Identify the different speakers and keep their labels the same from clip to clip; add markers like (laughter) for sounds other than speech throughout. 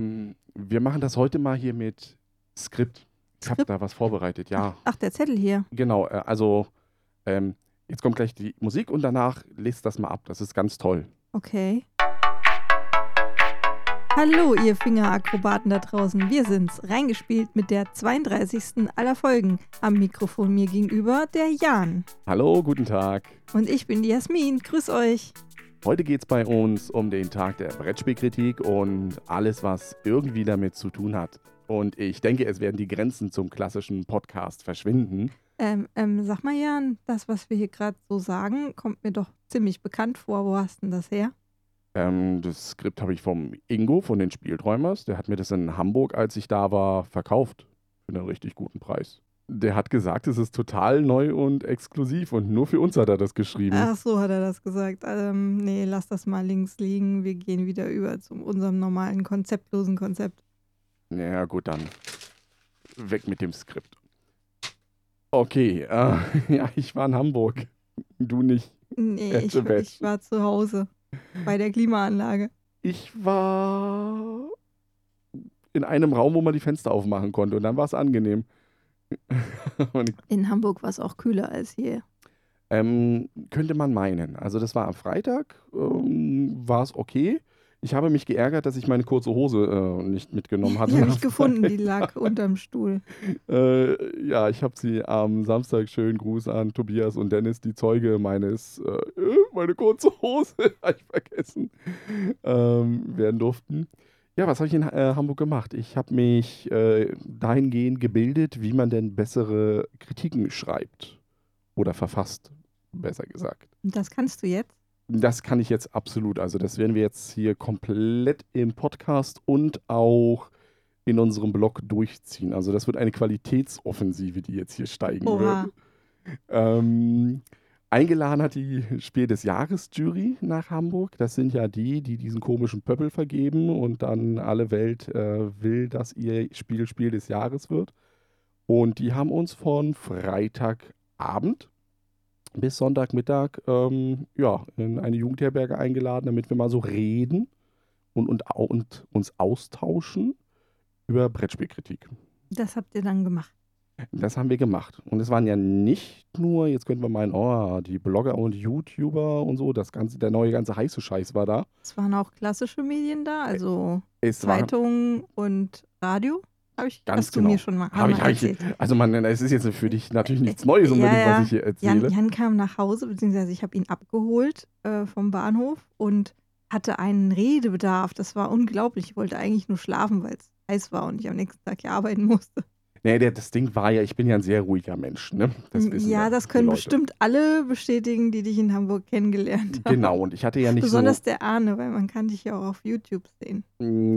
Speaker 1: Ähm, wir machen das heute mal hier mit Skript. Ich habe da was vorbereitet, ja.
Speaker 2: Ach, der Zettel hier.
Speaker 1: Genau, äh, also ähm, jetzt kommt gleich die Musik und danach lest das mal ab. Das ist ganz toll.
Speaker 2: Okay. Hallo, ihr Fingerakrobaten da draußen. Wir sind's, reingespielt mit der 32. aller Folgen. Am Mikrofon mir gegenüber der Jan.
Speaker 1: Hallo, guten Tag.
Speaker 2: Und ich bin die Jasmin. Grüß euch.
Speaker 1: Heute geht es bei uns um den Tag der Brettspielkritik und alles, was irgendwie damit zu tun hat. Und ich denke, es werden die Grenzen zum klassischen Podcast verschwinden.
Speaker 2: Ähm, ähm, sag mal, Jan, das, was wir hier gerade so sagen, kommt mir doch ziemlich bekannt vor. Wo hast denn das her?
Speaker 1: Ähm, das Skript habe ich vom Ingo von den Spielträumers. Der hat mir das in Hamburg, als ich da war, verkauft. Für einen richtig guten Preis. Der hat gesagt, es ist total neu und exklusiv und nur für uns hat er das geschrieben.
Speaker 2: Ach so, hat er das gesagt. Ähm, nee, lass das mal links liegen. Wir gehen wieder über zu unserem normalen, konzeptlosen Konzept.
Speaker 1: Ja, gut, dann weg mit dem Skript. Okay, äh, (laughs) ja, ich war in Hamburg. Du nicht.
Speaker 2: Nee, ich, ich war zu Hause bei der Klimaanlage.
Speaker 1: Ich war in einem Raum, wo man die Fenster aufmachen konnte und dann war es angenehm. (laughs)
Speaker 2: In Hamburg war es auch kühler als hier.
Speaker 1: ähm, könnte man meinen. Also das war am Freitag, ähm, war es okay. Ich habe mich geärgert, dass ich meine kurze Hose äh, nicht mitgenommen hatte.
Speaker 2: Die habe ich (laughs) gefunden, die lag (laughs) unterm Stuhl.
Speaker 1: Äh, ja, ich habe sie am Samstag schön Gruß an Tobias und Dennis, die Zeuge meines, äh, äh, meine kurze Hose, habe ich vergessen, ähm, werden durften. Ja, was habe ich in äh, Hamburg gemacht? Ich habe mich äh, dahingehend gebildet, wie man denn bessere Kritiken schreibt oder verfasst, besser gesagt.
Speaker 2: Das kannst du jetzt?
Speaker 1: Das kann ich jetzt absolut. Also das werden wir jetzt hier komplett im Podcast und auch in unserem Blog durchziehen. Also das wird eine Qualitätsoffensive, die jetzt hier steigen
Speaker 2: Oha.
Speaker 1: wird. Ähm, eingeladen hat die Spiel des Jahres Jury nach Hamburg. Das sind ja die, die diesen komischen Pöppel vergeben und dann alle Welt äh, will, dass ihr Spiel Spiel des Jahres wird. Und die haben uns von Freitagabend bis Sonntagmittag ähm, ja, in eine Jugendherberge eingeladen, damit wir mal so reden und, und, und uns austauschen über Brettspielkritik.
Speaker 2: Das habt ihr dann gemacht.
Speaker 1: Das haben wir gemacht. Und es waren ja nicht nur, jetzt könnten wir meinen, oh, die Blogger und YouTuber und so, das ganze, der neue ganze heiße Scheiß war da.
Speaker 2: Es waren auch klassische Medien da, also
Speaker 1: Es war,
Speaker 2: Zeitungen und Radio. Habe ich,
Speaker 1: Ganz
Speaker 2: hast du
Speaker 1: genau.
Speaker 2: mir schon mal,
Speaker 1: hab ich, hab ich, also man, es ist jetzt für dich natürlich nichts Neues unbedingt,
Speaker 2: Ja, ja.
Speaker 1: was ich hier erzähle.
Speaker 2: Jan, Jan kam nach Hause, beziehungsweise ich habe ihn abgeholt äh, vom Bahnhof und hatte einen Redebedarf. Das war unglaublich. Ich wollte eigentlich nur schlafen, weil es heiß war und ich am nächsten Tag hier arbeiten musste.
Speaker 1: Nee, der, das Ding war ja, ich bin ja ein sehr ruhiger Mensch. Ne? Das
Speaker 2: ja, das können bestimmt alle bestätigen, die dich in Hamburg kennengelernt haben.
Speaker 1: Genau, und ich hatte ja nicht
Speaker 2: Besonders
Speaker 1: so.
Speaker 2: der Arne, weil man kann dich ja auch auf YouTube sehen.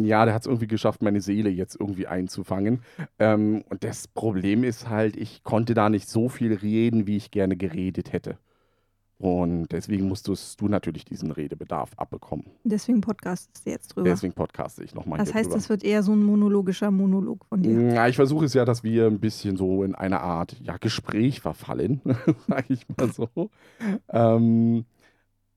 Speaker 1: Ja, der hat es irgendwie geschafft, meine Seele jetzt irgendwie einzufangen. Ähm, und das Problem ist halt, ich konnte da nicht so viel reden, wie ich gerne geredet hätte. Und deswegen musstest du natürlich diesen Redebedarf abbekommen.
Speaker 2: Deswegen podcastest du jetzt drüber.
Speaker 1: Deswegen podcaste ich nochmal
Speaker 2: das heißt,
Speaker 1: drüber.
Speaker 2: das wird eher so ein monologischer Monolog von dir.
Speaker 1: Ja, ich versuche es ja, dass wir ein bisschen so in eine Art ja, Gespräch verfallen, (laughs) sage ich mal so. Ähm,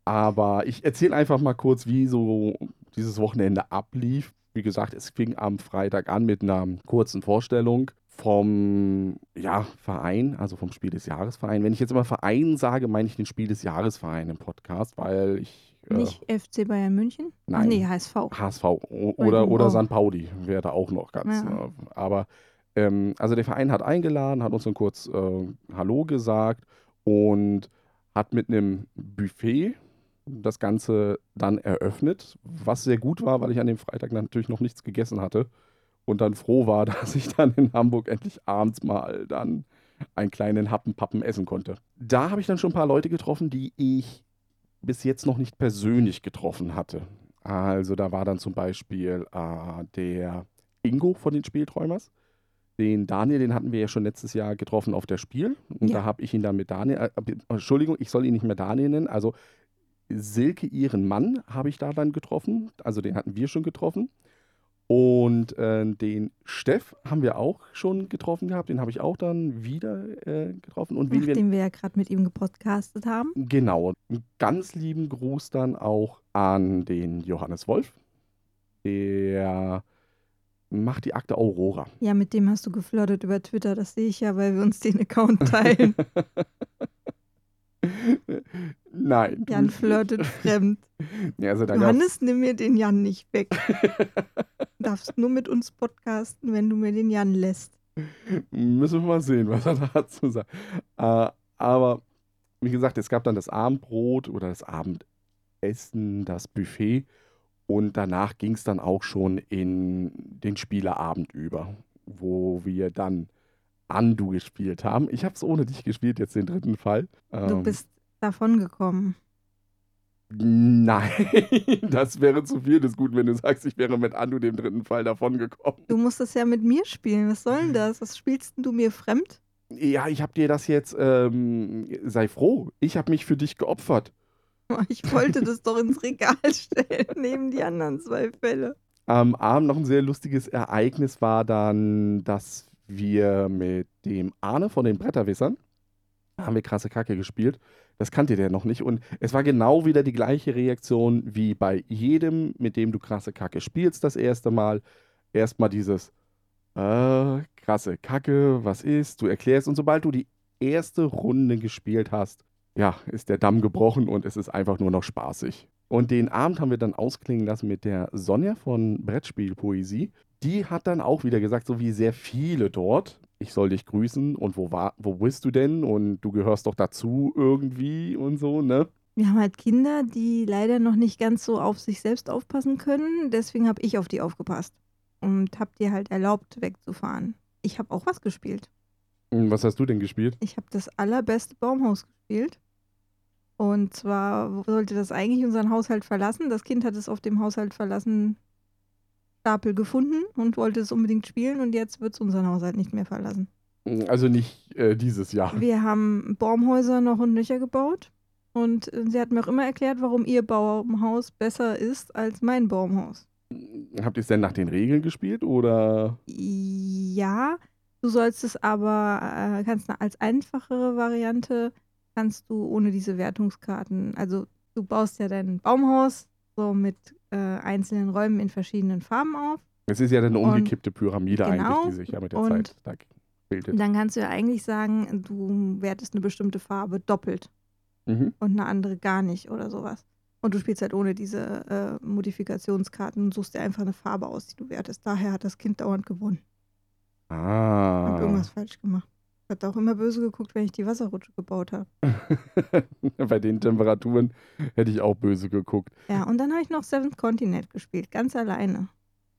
Speaker 1: aber ich erzähle einfach mal kurz, wie so dieses Wochenende ablief. Wie gesagt, es fing am Freitag an mit einer kurzen Vorstellung vom ja, Verein, also vom Spiel des Jahres Verein. Wenn ich jetzt immer Verein sage, meine ich den Spiel des Jahres Verein im Podcast, weil ich äh,
Speaker 2: Nicht FC Bayern München? Ach
Speaker 1: Nein.
Speaker 2: nee, HSV.
Speaker 1: HSV oder, oder. St. Pauli wäre da auch noch ganz.
Speaker 2: Ja.
Speaker 1: Äh, aber ähm, also der Verein hat eingeladen, hat uns dann kurz äh, Hallo gesagt und hat mit einem Buffet das Ganze dann eröffnet, was sehr gut war, weil ich an dem Freitag natürlich noch nichts gegessen hatte und dann froh war, (laughs) dass ich dann in Hamburg endlich abends mal dann einen kleinen Happen-Pappen essen konnte. Da habe ich dann schon ein paar Leute getroffen, die ich bis jetzt noch nicht persönlich getroffen hatte. Also da war dann zum Beispiel äh, der Ingo von den Spielträumers. Den Daniel, den hatten wir ja schon letztes Jahr getroffen auf der Spiel. Und
Speaker 2: Ja.
Speaker 1: da habe ich ihn dann mit Daniel, äh, Entschuldigung, ich soll ihn nicht mehr Daniel nennen. Also Silke, ihren Mann, habe ich da dann getroffen. Also den hatten wir schon getroffen. Und äh, den Steff haben wir auch schon getroffen gehabt. Den habe ich auch dann wieder äh, getroffen. Und
Speaker 2: Nachdem wir ja gerade mit ihm gepodcastet haben.
Speaker 1: Genau. Einen ganz lieben Gruß dann auch an den Johannes Wolf, der macht die Akte Aurora.
Speaker 2: Ja, mit dem hast du geflirtet über Twitter, das sehe ich ja, weil wir uns den Account teilen. (laughs)
Speaker 1: Nein.
Speaker 2: Jan flirtet fremd. (laughs)
Speaker 1: Ja, also
Speaker 2: Johannes, nimm mir den Jan nicht weg. (laughs) Du darfst nur mit uns podcasten, wenn du mir den Jan lässt.
Speaker 1: Müssen wir mal sehen, was er dazu sagt. Äh, aber wie gesagt, es gab dann das Abendbrot oder das Abendessen, das Buffet. Und danach ging es dann auch schon in den Spieleabend über, wo wir dann Andu gespielt haben. Ich habe es ohne dich gespielt, jetzt den dritten Fall.
Speaker 2: Du
Speaker 1: Ähm,
Speaker 2: bist davongekommen.
Speaker 1: Nein, (laughs) das wäre zu viel des Guten, wenn du sagst, ich wäre mit Andu dem dritten Fall davongekommen.
Speaker 2: Du musst das ja mit mir spielen. Was soll denn (laughs) das? Was spielst denn du mir fremd?
Speaker 1: Ja, ich habe dir das jetzt, ähm, sei froh, ich habe mich für dich geopfert. (laughs)
Speaker 2: Ich wollte das doch ins Regal stellen, neben die anderen zwei Fälle.
Speaker 1: Am Abend noch ein sehr lustiges Ereignis war dann, dass wir mit dem Arne von den Bretterwissern haben wir krasse Kacke gespielt. Das kannte der noch nicht. Und es war genau wieder die gleiche Reaktion wie bei jedem, mit dem du krasse Kacke spielst das erste Mal. Erstmal dieses, äh, krasse Kacke, was ist? Du erklärst. Und sobald du die erste Runde gespielt hast, ja, ist der Damm gebrochen und es ist einfach nur noch spaßig. Und den Abend haben wir dann ausklingen lassen mit der Sonja von Brettspielpoesie. Die hat dann auch wieder gesagt, so wie sehr viele dort, ich soll dich grüßen und wo, war, wo bist du denn? Und du gehörst doch dazu irgendwie und so, ne?
Speaker 2: Wir haben halt Kinder, die leider noch nicht ganz so auf sich selbst aufpassen können. Deswegen habe ich auf die aufgepasst und habe dir halt erlaubt, wegzufahren. Ich habe auch was gespielt.
Speaker 1: Und Was hast du denn gespielt?
Speaker 2: Ich habe das allerbeste Baumhaus gespielt. Und zwar sollte das eigentlich unseren Haushalt verlassen. Das Kind hat es auf dem Haushalt verlassen Stapel gefunden und wollte es unbedingt spielen und jetzt wird es unseren Haushalt nicht mehr verlassen.
Speaker 1: Also nicht äh, dieses Jahr.
Speaker 2: Wir haben Baumhäuser noch und nöcher gebaut und äh, sie hat mir auch immer erklärt, warum ihr Baumhaus besser ist als mein Baumhaus.
Speaker 1: Habt ihr es denn nach den Regeln gespielt oder?
Speaker 2: Ja, du sollst es aber, äh, kannst als einfachere Variante, kannst du ohne diese Wertungskarten, also du baust ja dein Baumhaus so mit äh, einzelnen Räumen in verschiedenen Farben auf.
Speaker 1: Es ist ja dann eine
Speaker 2: Und-
Speaker 1: umgekippte Pyramide
Speaker 2: Genau,
Speaker 1: eigentlich, die sich ja mit der
Speaker 2: und-
Speaker 1: Zeit da bildet.
Speaker 2: Dann kannst du ja eigentlich sagen, du wertest eine bestimmte Farbe doppelt
Speaker 1: Mhm.
Speaker 2: und eine andere gar nicht oder sowas. Und du spielst halt ohne diese äh, Modifikationskarten und suchst dir einfach eine Farbe aus, die du wertest. Daher hat das Kind dauernd gewonnen. Hab
Speaker 1: Ah.
Speaker 2: irgendwas falsch gemacht. Hat auch immer böse geguckt, wenn ich die Wasserrutsche gebaut habe. (laughs)
Speaker 1: Bei den Temperaturen hätte ich auch böse geguckt.
Speaker 2: Ja, und dann habe ich noch Seventh Continent gespielt, ganz alleine.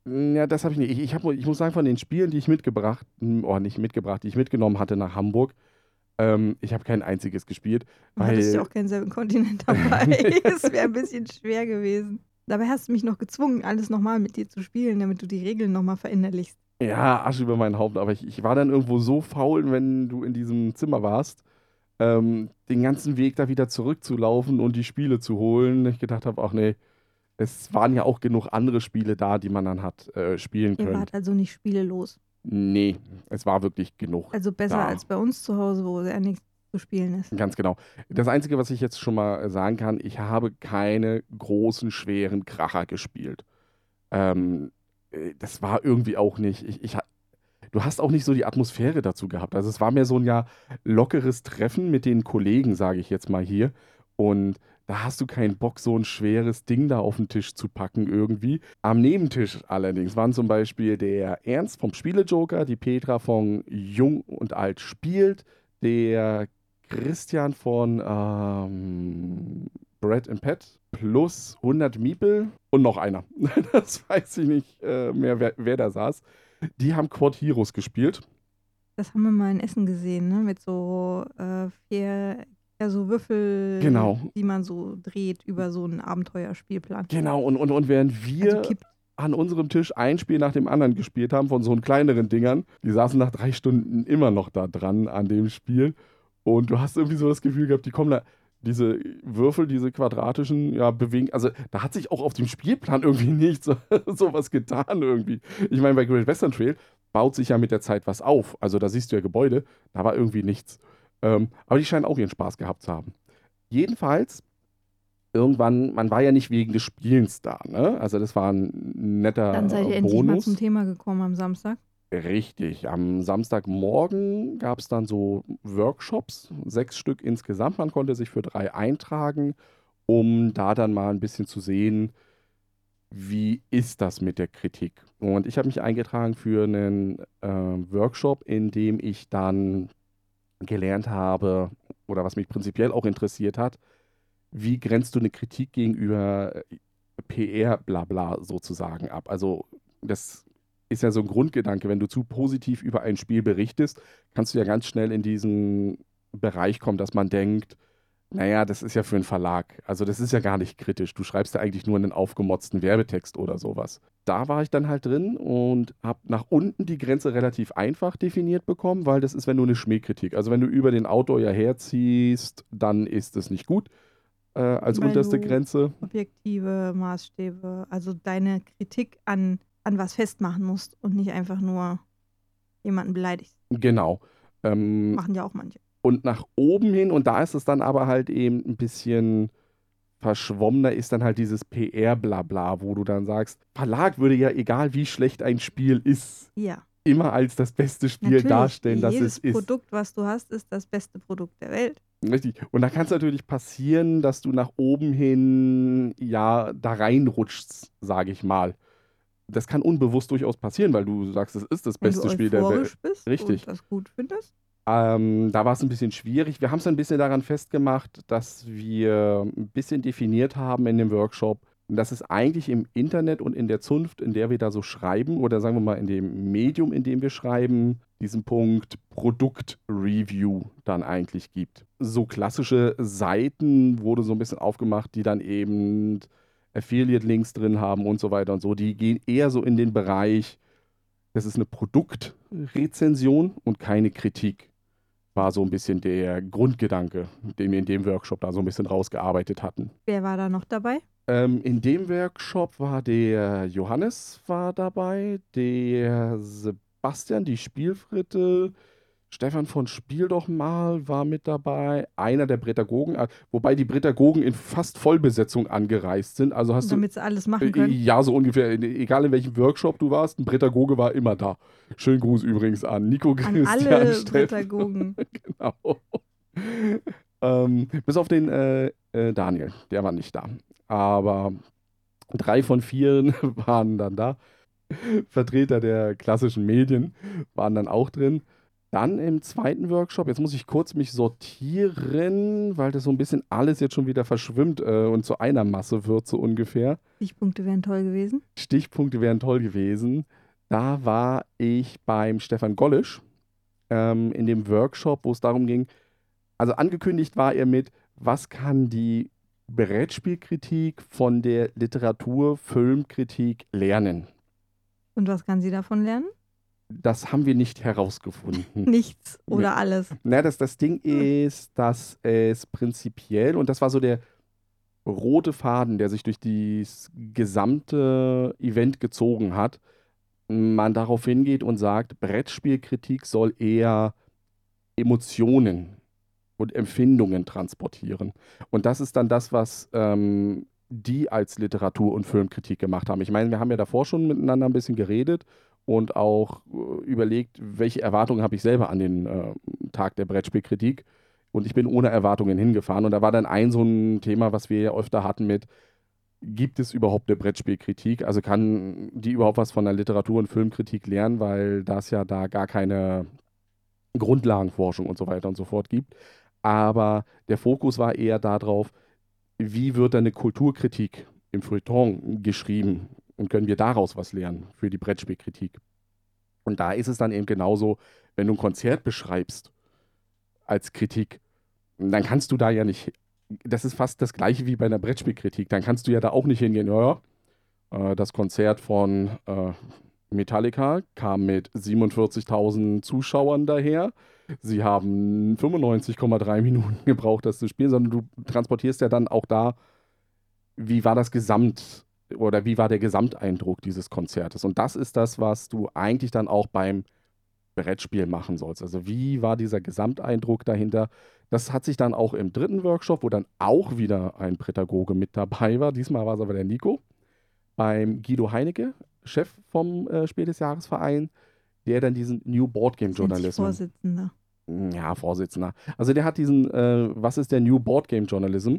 Speaker 1: Ja, das habe ich nicht. Ich, ich, hab, ich muss sagen, von den Spielen, die ich mitgebracht, oh, nicht mitgebracht, die ich mitgenommen hatte nach Hamburg, ähm, ich habe kein einziges gespielt.
Speaker 2: Du hattest ja
Speaker 1: Weil-
Speaker 2: auch keinen Seventh Continent dabei. (laughs) Es wäre ein bisschen schwer gewesen. Dabei hast du mich noch gezwungen, alles nochmal mit dir zu spielen, damit du die Regeln nochmal verinnerlichst.
Speaker 1: Ja, Asche über mein Haupt, aber ich, ich war dann irgendwo so faul, wenn du in diesem Zimmer warst, ähm, den ganzen Weg da wieder zurückzulaufen und die Spiele zu holen. Ich gedacht habe, ach nee, es waren ja auch genug andere Spiele da, die man dann hat äh, spielen
Speaker 2: Ihr
Speaker 1: können.
Speaker 2: wart also nicht spielelos.
Speaker 1: Nee, es war wirklich genug.
Speaker 2: Also besser
Speaker 1: Ja.
Speaker 2: als bei uns zu Hause, wo ja nichts zu spielen ist.
Speaker 1: Ganz genau. Das Einzige, was ich jetzt schon mal sagen kann, ich habe keine großen, schweren Kracher gespielt. Ähm, äh, das war irgendwie auch nicht. Ich, ich, du hast auch nicht so die Atmosphäre dazu gehabt. Also es war mehr so ein ja lockeres Treffen mit den Kollegen, sage ich jetzt mal hier. Und da hast du keinen Bock, so ein schweres Ding da auf den Tisch zu packen irgendwie. Am Nebentisch allerdings waren zum Beispiel der Ernst vom Spielejoker, die Petra von Jung und Alt spielt, der Christian von ähm, Bread and Pet plus 100 Miepel und noch einer. (laughs) Das weiß ich nicht äh, mehr, wer, wer da saß. Die haben Quad Heroes gespielt.
Speaker 2: Das haben wir mal in Essen gesehen, ne? Mit so äh, vier, ja, so Würfel,
Speaker 1: Genau.
Speaker 2: die man so dreht über so einen Abenteuerspielplan.
Speaker 1: Genau, und, und, und während wir
Speaker 2: Also
Speaker 1: an unserem Tisch ein Spiel nach dem anderen gespielt haben, von so einen kleineren Dingern, die saßen nach drei Stunden immer noch da dran an dem Spiel. Und du hast irgendwie so das Gefühl gehabt, die kommen da, diese Würfel, diese quadratischen, ja, bewegen. Also da hat sich auch auf dem Spielplan irgendwie (laughs) nicht so, so was getan irgendwie. Ich meine, bei Great Western Trail baut sich ja mit der Zeit was auf. Also da siehst du ja Gebäude, da war irgendwie nichts. Ähm, aber die scheinen auch ihren Spaß gehabt zu haben. Jedenfalls irgendwann, man war ja nicht wegen des Spielens da, ne? Also das war ein netter
Speaker 2: Dann seid ihr endlich mal
Speaker 1: Bonus.
Speaker 2: zum Thema gekommen am Samstag.
Speaker 1: Richtig. Am Samstagmorgen gab es dann so Workshops, sechs Stück insgesamt. Man konnte sich für drei eintragen, um da dann mal ein bisschen zu sehen, wie ist das mit der Kritik. Und ich habe mich eingetragen für einen äh, Workshop, in dem ich dann gelernt habe, oder was mich prinzipiell auch interessiert hat, wie grenzt du eine Kritik gegenüber äh, PR-Blabla sozusagen ab? Also das ist ja so ein Grundgedanke, wenn du zu positiv über ein Spiel berichtest, kannst du ja ganz schnell in diesen Bereich kommen, dass man denkt, naja, das ist ja für einen Verlag. Also das ist ja gar nicht kritisch. Du schreibst ja eigentlich nur einen aufgemotzten Werbetext oder sowas. Da war ich dann halt drin und habe nach unten die Grenze relativ einfach definiert bekommen, weil das ist, wenn du eine Schmähkritik. Also wenn du über den Autor ja herziehst, dann ist es nicht gut äh, als
Speaker 2: Weil
Speaker 1: unterste Grenze.
Speaker 2: Objektive Maßstäbe, also deine Kritik an, an was festmachen musst und nicht einfach nur jemanden beleidigst.
Speaker 1: Genau. Ähm,
Speaker 2: Machen ja auch manche.
Speaker 1: und nach oben hin, und da ist es dann aber halt eben ein bisschen verschwommener, ist dann halt dieses PR-Blabla, wo du dann sagst, Verlag würde ja, egal wie schlecht ein Spiel ist,
Speaker 2: Ja.
Speaker 1: immer als das beste Spiel
Speaker 2: Natürlich,
Speaker 1: darstellen, das
Speaker 2: jedes
Speaker 1: es ist.
Speaker 2: Produkt, was du hast, ist das beste Produkt der Welt.
Speaker 1: Richtig. Und da kann es natürlich passieren, dass du nach oben hin ja da reinrutschst, sage ich mal. Das kann unbewusst durchaus passieren, weil du sagst, es ist das beste Spiel der Welt.
Speaker 2: bist
Speaker 1: Richtig.
Speaker 2: und das gut findest.
Speaker 1: Ähm, da war es ein bisschen schwierig. Wir haben es ein bisschen daran festgemacht, dass wir ein bisschen definiert haben in dem Workshop, dass es eigentlich im Internet und in der Zunft, in der wir da so schreiben, oder sagen wir mal in dem Medium, in dem wir schreiben, diesen Punkt Produktreview dann eigentlich gibt. So klassische Seiten wurde so ein bisschen aufgemacht, die dann eben Affiliate-Links drin haben und so weiter und so. Die gehen eher so in den Bereich, das ist eine Produktrezension und keine Kritik war so ein bisschen der Grundgedanke, den wir in dem Workshop da so ein bisschen rausgearbeitet hatten.
Speaker 2: Wer war da noch dabei?
Speaker 1: Ähm, in dem Workshop war der Johannes war dabei, der Sebastian, die Spielfritte, Stefan von Spiel doch mal war mit dabei, einer der Prädagogen, äh, wobei die Prädagogen in fast Vollbesetzung angereist sind. Also hast du
Speaker 2: Damit sie alles machen
Speaker 1: äh,
Speaker 2: können.
Speaker 1: Ja, so ungefähr. Egal in welchem Workshop du warst, ein Prädagoge war immer da. Schönen Gruß übrigens an Nico
Speaker 2: An
Speaker 1: Christian
Speaker 2: alle
Speaker 1: Steffen.
Speaker 2: Pädagogen. (laughs)
Speaker 1: Genau. ähm, bis auf den äh, äh, Daniel, der war nicht da. Aber drei von vier (laughs) waren dann da. Vertreter der klassischen Medien waren dann auch drin. Dann im zweiten Workshop, jetzt muss ich kurz mich sortieren, weil das so ein bisschen alles jetzt schon wieder verschwimmt äh, und zu einer Masse wird, so ungefähr.
Speaker 2: Stichpunkte wären toll gewesen.
Speaker 1: Stichpunkte wären toll gewesen. Da war ich beim Stefan Gollisch ähm, in dem Workshop, wo es darum ging, also angekündigt war er mit, was kann die Brettspielkritik von der Literatur-Filmkritik lernen?
Speaker 2: Und was kann sie davon lernen?
Speaker 1: Das haben wir nicht herausgefunden. (laughs)
Speaker 2: Nichts oder alles.
Speaker 1: Na, das, das Ding ist, dass es prinzipiell, und das war so der rote Faden, der sich durch das gesamte Event gezogen hat, man darauf hingeht und sagt, Brettspielkritik soll eher Emotionen und Empfindungen transportieren. Und das ist dann das, was ähm, die als Literatur- und Filmkritik gemacht haben. Ich meine, wir haben ja davor schon miteinander ein bisschen geredet und auch äh, überlegt, welche Erwartungen habe ich selber an den äh, Tag der Brettspielkritik. Und ich bin ohne Erwartungen hingefahren. Und da war dann ein so ein Thema, was wir ja öfter hatten mit, gibt es überhaupt eine Brettspielkritik? Also kann die überhaupt was von der Literatur- und Filmkritik lernen, weil das ja da gar keine Grundlagenforschung und so weiter und so fort gibt. Aber der Fokus war eher darauf, wie wird eine Kulturkritik im Feuilleton geschrieben und können wir daraus was lernen für die Brettspielkritik. Und da ist es dann eben genauso, wenn du ein Konzert beschreibst als Kritik, dann kannst du da ja nicht, das ist fast das gleiche wie bei einer Brettspielkritik, dann kannst du ja da auch nicht hingehen, ja, äh, das Konzert von äh, Metallica kam mit 47.000 Zuschauern daher. Sie haben 95,3 (laughs) Minuten gebraucht, das zu spielen, sondern du transportierst ja dann auch da, wie war das Gesamt oder wie war der Gesamteindruck dieses Konzertes. Und das ist das, was du eigentlich dann auch beim Brettspiel machen sollst. Also wie war dieser Gesamteindruck dahinter? Das hat sich dann auch im dritten Workshop, wo dann auch wieder ein Pädagoge mit dabei war, diesmal war es aber der Nico, beim Guido Heinecke, Chef vom äh, Spiel des Jahresverein, der dann diesen New Board Game Journalism.
Speaker 2: Vorsitzender.
Speaker 1: Ja, Vorsitzender. Also der hat diesen, äh, was ist der New Board Game Journalism?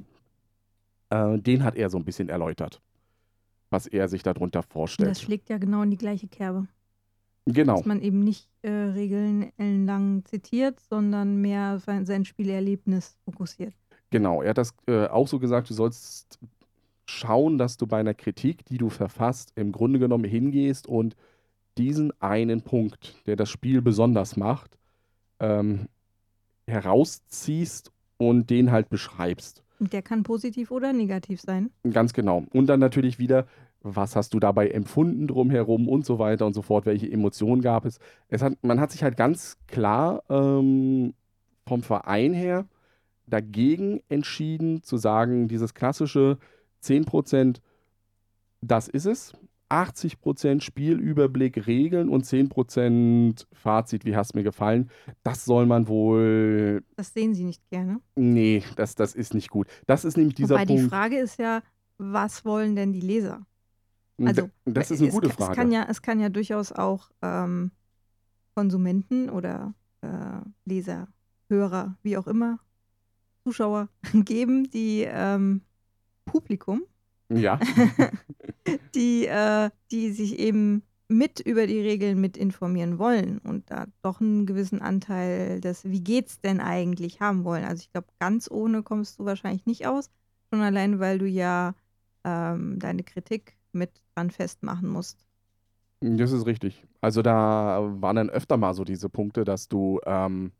Speaker 1: Äh, den hat er so ein bisschen erläutert, was er sich darunter vorstellt.
Speaker 2: Das schlägt ja genau in die gleiche Kerbe.
Speaker 1: Genau.
Speaker 2: Dass man eben nicht äh, Regeln ellenlang zitiert, sondern mehr sein, sein Spielerlebnis fokussiert.
Speaker 1: Genau, er hat das äh, auch so gesagt, du sollst schauen, dass du bei einer Kritik, die du verfasst, im Grunde genommen hingehst und diesen einen Punkt, der das Spiel besonders macht, ähm, herausziehst und den halt beschreibst.
Speaker 2: Der kann positiv oder negativ sein.
Speaker 1: Ganz genau. Und dann natürlich wieder, was hast du dabei empfunden drumherum und so weiter und so fort, welche Emotionen gab es. es hat, man hat sich halt ganz klar ähm, vom Verein her dagegen entschieden zu sagen, dieses klassische 10%, das ist es. 80% Spielüberblick, Regeln und 10% Fazit, wie hast mir gefallen. Das soll man wohl.
Speaker 2: Das sehen Sie nicht gerne.
Speaker 1: Nee, das, das ist nicht gut. Das ist nämlich dieser
Speaker 2: Wobei
Speaker 1: Punkt.
Speaker 2: die Frage ist ja, was wollen denn die Leser? Also,
Speaker 1: das ist eine
Speaker 2: es,
Speaker 1: gute
Speaker 2: Es
Speaker 1: Frage.
Speaker 2: kann ja, es kann ja durchaus auch ähm, Konsumenten oder äh, Leser, Hörer, wie auch immer, Zuschauer (laughs) geben, die ähm, Publikum,
Speaker 1: ja, (laughs)
Speaker 2: die, äh, die sich eben mit über die Regeln mit informieren wollen und da doch einen gewissen Anteil des Wie geht's denn eigentlich haben wollen. Also ich glaube, ganz ohne kommst du wahrscheinlich nicht aus, schon allein, weil du ja ähm, deine Kritik mit dran festmachen musst.
Speaker 1: das ist richtig. Also da waren dann öfter mal so diese Punkte, dass du, ähm,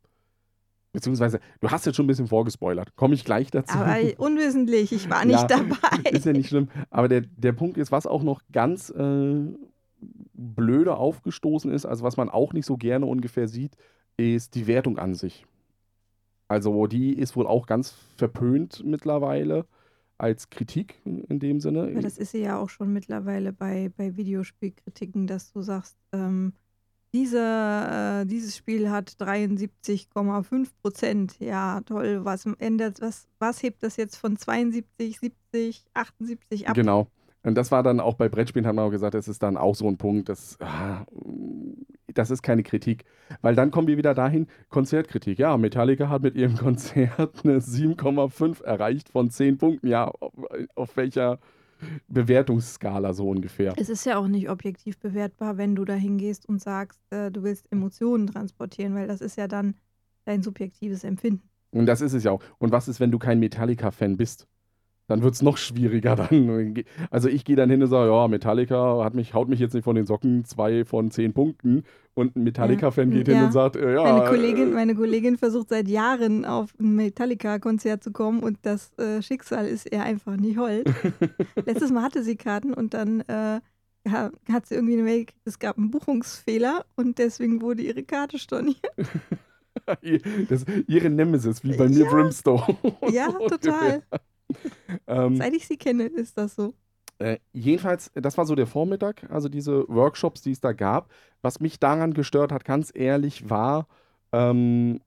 Speaker 1: beziehungsweise, du hast jetzt schon ein bisschen vorgespoilert. Komme ich gleich dazu.
Speaker 2: Aber (laughs) unwissentlich, ich war nicht
Speaker 1: Ja,
Speaker 2: dabei.
Speaker 1: Ist ja nicht schlimm. Aber der, der Punkt ist, was auch noch ganz äh, blöde aufgestoßen ist, also was man auch nicht so gerne ungefähr sieht, ist die Wertung an sich. Also die ist wohl auch ganz verpönt mittlerweile als Kritik in dem Sinne.
Speaker 2: Aber das ist sie ja auch schon mittlerweile bei, bei Videospielkritiken, dass du sagst, ähm, diese, äh, dieses Spiel hat 73,5 Prozent. Ja, toll. Was ändert, was, was hebt das jetzt von 72, 70, 78 ab?
Speaker 1: Genau. Und das war dann auch bei Brettspielen, haben wir auch gesagt, das ist dann auch so ein Punkt, das, ah, das ist keine Kritik. Weil dann kommen wir wieder dahin, Konzertkritik. Ja, Metallica hat mit ihrem (laughs) Konzert eine 7,5 erreicht von 10 Punkten. Ja, auf, auf welcher Bewertungsskala so ungefähr.
Speaker 2: Es ist ja auch nicht objektiv bewertbar, wenn du da hingehst und sagst, äh, du willst Emotionen transportieren, weil das ist ja dann dein subjektives Empfinden.
Speaker 1: Und das ist es ja auch. Und was ist, wenn du kein Metallica-Fan bist? Dann wird es noch schwieriger. (laughs) Dann, also ich gehe dann hin und sage, ja, Metallica hat mich, haut mich jetzt nicht von den Socken, zwei von zehn Punkten. Und ein Metallica-Fan geht hin
Speaker 2: Ja.
Speaker 1: und sagt, äh, ja.
Speaker 2: Meine Kollegin,
Speaker 1: äh,
Speaker 2: meine Kollegin versucht seit Jahren auf ein Metallica-Konzert zu kommen und das äh, Schicksal ist ihr einfach nicht hold. (laughs) Letztes Mal hatte sie Karten und dann äh, ja, hat sie irgendwie eine Mail gekriegt, es gab einen Buchungsfehler und deswegen wurde ihre Karte storniert. (laughs)
Speaker 1: das, ihre Nemesis, wie bei mir
Speaker 2: Ja.
Speaker 1: Brimstone.
Speaker 2: Ja, total. (laughs)
Speaker 1: Ähm,
Speaker 2: Seit ich sie kenne, ist das so.
Speaker 1: Äh, jedenfalls, das war so der Vormittag, also diese Workshops, die es da gab. Was mich daran gestört hat, ganz ehrlich, war, ähm,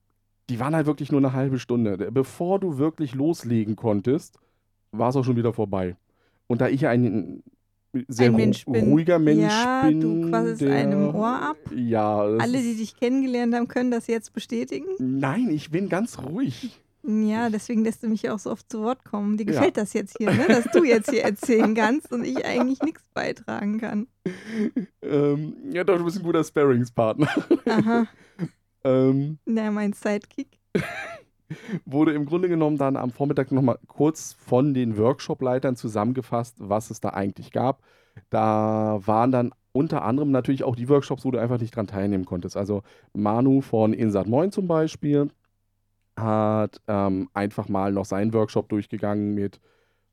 Speaker 1: die waren halt wirklich nur eine halbe Stunde. Bevor du wirklich loslegen konntest, war es auch schon wieder vorbei. Und da ich ja ein sehr
Speaker 2: Ein
Speaker 1: ru
Speaker 2: Mensch bin.
Speaker 1: ruhiger Mensch
Speaker 2: Ja,
Speaker 1: bin.
Speaker 2: du quasselst
Speaker 1: der-
Speaker 2: einem Ohr ab.
Speaker 1: Ja.
Speaker 2: Alle, die dich kennengelernt haben, können das jetzt bestätigen.
Speaker 1: Nein, ich bin ganz ruhig.
Speaker 2: Ja, deswegen lässt du mich ja auch so oft zu Wort kommen. Dir
Speaker 1: Ja.
Speaker 2: gefällt das jetzt hier, ne? dass du jetzt hier erzählen (laughs) kannst und ich eigentlich nichts beitragen kann.
Speaker 1: Ähm, ja, doch, du bist ein guter Sparringspartner.
Speaker 2: Aha, (laughs)
Speaker 1: ähm,
Speaker 2: na, mein Sidekick. (laughs)
Speaker 1: wurde im Grunde genommen dann am Vormittag nochmal kurz von den Workshop-Leitern zusammengefasst, was es da eigentlich gab. Da waren dann unter anderem natürlich auch die Workshops, wo du einfach nicht dran teilnehmen konntest. Also Manu von Insat Moin zum Beispiel hat ähm, einfach mal noch seinen Workshop durchgegangen mit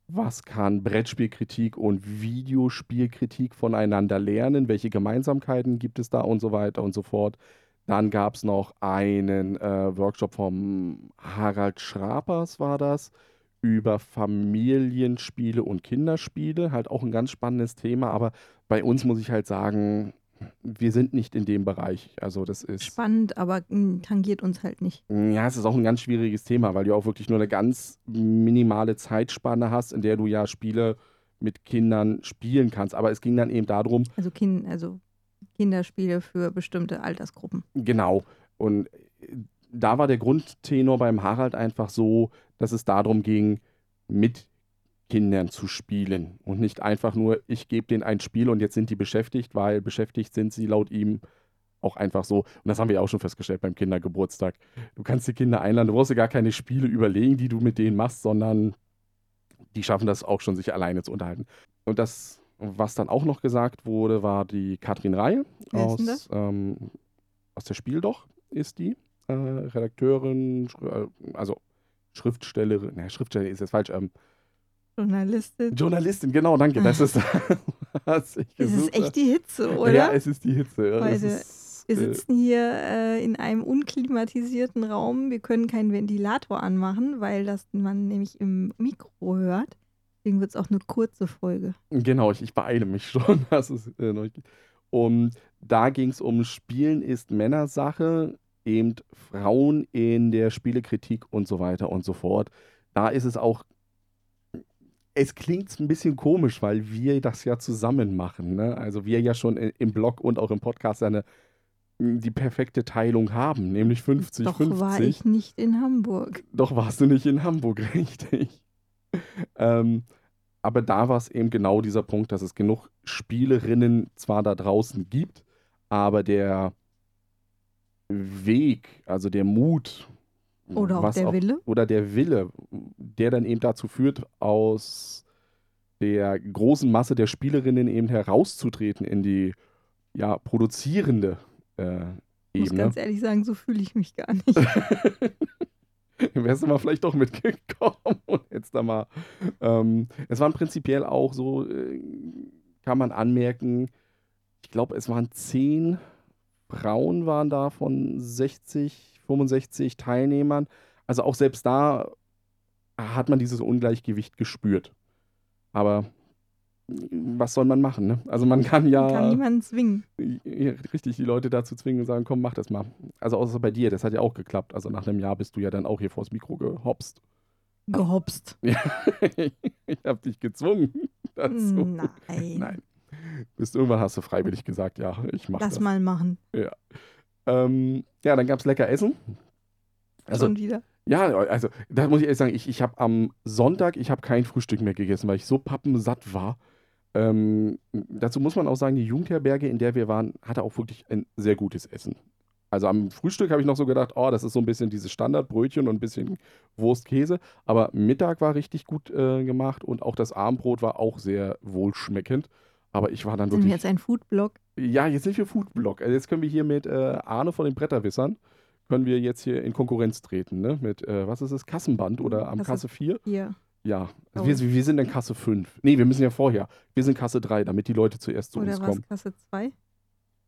Speaker 1: was kann Brettspielkritik und Videospielkritik voneinander lernen, welche Gemeinsamkeiten gibt es da und so weiter und so fort. Dann gab es noch einen äh, Workshop vom Harald Schrapers, war das, über Familienspiele und Kinderspiele. Halt auch ein ganz spannendes Thema, aber bei uns muss ich halt sagen, wir sind nicht in dem Bereich. Also das ist.
Speaker 2: Spannend, aber mm, tangiert uns halt nicht.
Speaker 1: Ja, es ist auch ein ganz schwieriges Thema, weil du auch wirklich nur eine ganz minimale Zeitspanne hast, in der du ja Spiele mit Kindern spielen kannst. Aber es ging dann eben darum,
Speaker 2: Also, kind, also Kinderspiele für bestimmte Altersgruppen.
Speaker 1: Genau. Und äh, da war der Grundtenor beim Harald einfach so, dass es darum ging, mit Kindern zu spielen und nicht einfach nur, ich gebe denen ein Spiel und jetzt sind die beschäftigt, weil beschäftigt sind sie laut ihm auch einfach so. Und das haben wir ja auch schon festgestellt beim Kindergeburtstag. Du kannst die Kinder einladen, du brauchst dir gar keine Spiele überlegen, die du mit denen machst, sondern die schaffen das auch schon, sich alleine zu unterhalten. Und das, was dann auch noch gesagt wurde, war die Katrin Reihe aus, ähm, aus der Spiel doch, ist die. Äh, Redakteurin, äh, also Schriftstellerin, ne, Schriftstellerin ist jetzt falsch, ähm,
Speaker 2: Journalistin.
Speaker 1: Journalistin, genau, danke, das ist (laughs) was ich
Speaker 2: Es ist echt die Hitze, oder?
Speaker 1: Ja, es ist die Hitze. Ja. Es
Speaker 2: Leute,
Speaker 1: ist,
Speaker 2: Wir
Speaker 1: äh,
Speaker 2: sitzen hier äh, in einem unklimatisierten Raum. Wir können keinen Ventilator anmachen, weil das man nämlich im Mikro hört. Deswegen wird es auch eine kurze Folge.
Speaker 1: Genau, ich, ich beeile mich schon. (laughs) dass es, äh. Und da ging es um Spielen ist Männersache, eben Frauen in der Spielekritik und so weiter und so fort. Da ist es auch, es klingt ein bisschen komisch, weil wir das ja zusammen machen. Ne? Also wir ja schon im Blog und auch im Podcast eine, die perfekte Teilung haben, nämlich 50,
Speaker 2: Doch
Speaker 1: 50.
Speaker 2: war ich nicht in Hamburg.
Speaker 1: Doch warst du nicht in Hamburg, (laughs) richtig. ähm, aber da war es eben genau dieser Punkt, dass es genug Spielerinnen zwar da draußen gibt, aber der Weg, also der Mut,
Speaker 2: Oder auch der Wille.
Speaker 1: oder der Wille, der dann eben dazu führt, aus der großen Masse der Spielerinnen eben herauszutreten in die ja, produzierende äh,
Speaker 2: Ich muss
Speaker 1: Ebene.
Speaker 2: ganz ehrlich sagen, so fühle ich mich gar nicht. (laughs)
Speaker 1: Wärst du mal vielleicht doch mitgekommen und jetzt da mal. Ähm, es waren prinzipiell auch so, äh, kann man anmerken, ich glaube, es waren zehn Frauen waren da von 60, 65 Teilnehmern. Also auch selbst da hat man dieses Ungleichgewicht gespürt. Aber was soll man machen, ne? Also man kann ja.
Speaker 2: Man kann niemanden zwingen.
Speaker 1: Ja, richtig, die Leute dazu zwingen und sagen, komm, mach das mal. Also außer bei dir, das hat ja auch geklappt. Also nach einem Jahr bist du ja dann auch hier vors Mikro gehopst.
Speaker 2: Gehopst. (laughs)
Speaker 1: Ja, ich habe dich gezwungen (laughs) dazu.
Speaker 2: Nein.
Speaker 1: Nein. Bis irgendwann hast du freiwillig gesagt, ja, ich mach
Speaker 2: Lass
Speaker 1: das.
Speaker 2: mal machen.
Speaker 1: Ähm, ja, dann gab es lecker Essen. Also,
Speaker 2: Schon wieder.
Speaker 1: ja, also da muss ich ehrlich sagen, ich, ich habe am Sonntag, ich habe kein Frühstück mehr gegessen, weil ich so pappensatt war. Ähm, dazu muss man auch sagen, die Jugendherberge, in der wir waren, hatte auch wirklich ein sehr gutes Essen. Also am Frühstück habe ich noch so gedacht, oh, das ist so ein bisschen dieses Standardbrötchen und ein bisschen Wurst, Käse. Aber Mittag war richtig gut äh, gemacht und auch das Abendbrot war auch sehr wohlschmeckend. Aber ich war dann
Speaker 2: Sind wir
Speaker 1: wirklich.
Speaker 2: jetzt ein Foodblog?
Speaker 1: Ja, jetzt sind wir Foodblog. Also jetzt können wir hier mit äh, Arne von den Bretterwissern, können wir jetzt hier in Konkurrenz treten, ne? Mit, äh, was ist es, Kassenband oder am
Speaker 2: Kasse-
Speaker 1: Kasse 4?
Speaker 2: Hier.
Speaker 1: Ja, also
Speaker 2: Oh.
Speaker 1: wir, wir sind in Kasse 5. Nee, wir müssen ja vorher. Wir sind Kasse 3, damit die Leute zuerst zu
Speaker 2: Oder
Speaker 1: uns kommen.
Speaker 2: Kasse 2?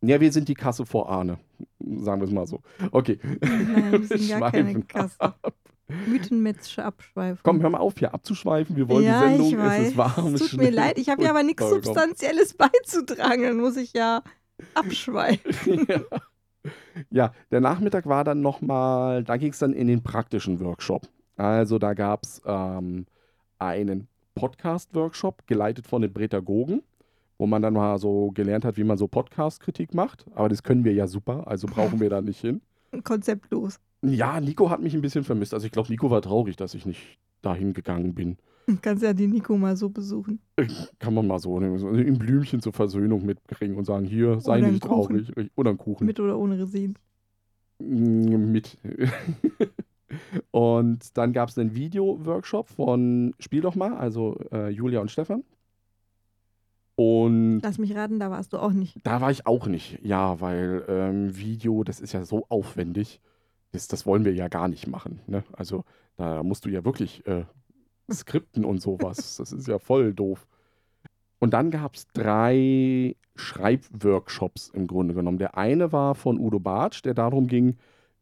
Speaker 1: Ja, wir sind die Kasse vor Arne. Sagen wir es mal so. Okay.
Speaker 2: Nein, wir (laughs) sind gar keine Kasse.
Speaker 1: ab.
Speaker 2: Mythenmetzsche Abschweifung.
Speaker 1: Komm, hör mal auf, hier abzuschweifen. Wir wollen
Speaker 2: ja,
Speaker 1: die Sendung.
Speaker 2: ich weiß.
Speaker 1: Es ist warm.
Speaker 2: es tut mir leid, ich habe ja aber nichts. Substanzielles (laughs) beizutragen. Dann muss ich ja abschweifen. (laughs)
Speaker 1: ja. ja, der Nachmittag war dann nochmal, da ging es dann in den praktischen Workshop. Also da gab es ähm, einen Podcast-Workshop, geleitet von den Pädagogen, wo man dann mal so gelernt hat, wie man so Podcast-Kritik macht. Aber das können wir ja super, also brauchen wir da nicht hin. (laughs)
Speaker 2: Konzeptlos.
Speaker 1: Ja, Nico hat mich ein bisschen vermisst. Also ich glaube, Nico war traurig, dass ich nicht dahin gegangen bin.
Speaker 2: Du kannst ja die Nico mal so besuchen.
Speaker 1: Kann man mal so, ein Blümchen zur Versöhnung mitbringen und sagen, hier, sei nicht traurig. Oder einen Kuchen.
Speaker 2: Mit oder ohne Resin.
Speaker 1: Mm, Mit. (laughs) und dann gab es einen Video-Workshop von Spiel doch mal, also äh, Julia und Stefan. Und
Speaker 2: Lass mich raten, da warst du auch nicht.
Speaker 1: da war ich auch nicht. Ja, weil ähm, Video, das ist ja so aufwendig. Das, das wollen wir ja gar nicht machen. Ne? Also da musst du ja wirklich äh, skripten und sowas. (laughs) Das ist ja voll doof. Und dann gab es drei Schreibworkshops im Grunde genommen. Der eine war von Udo Bartsch, der darum ging,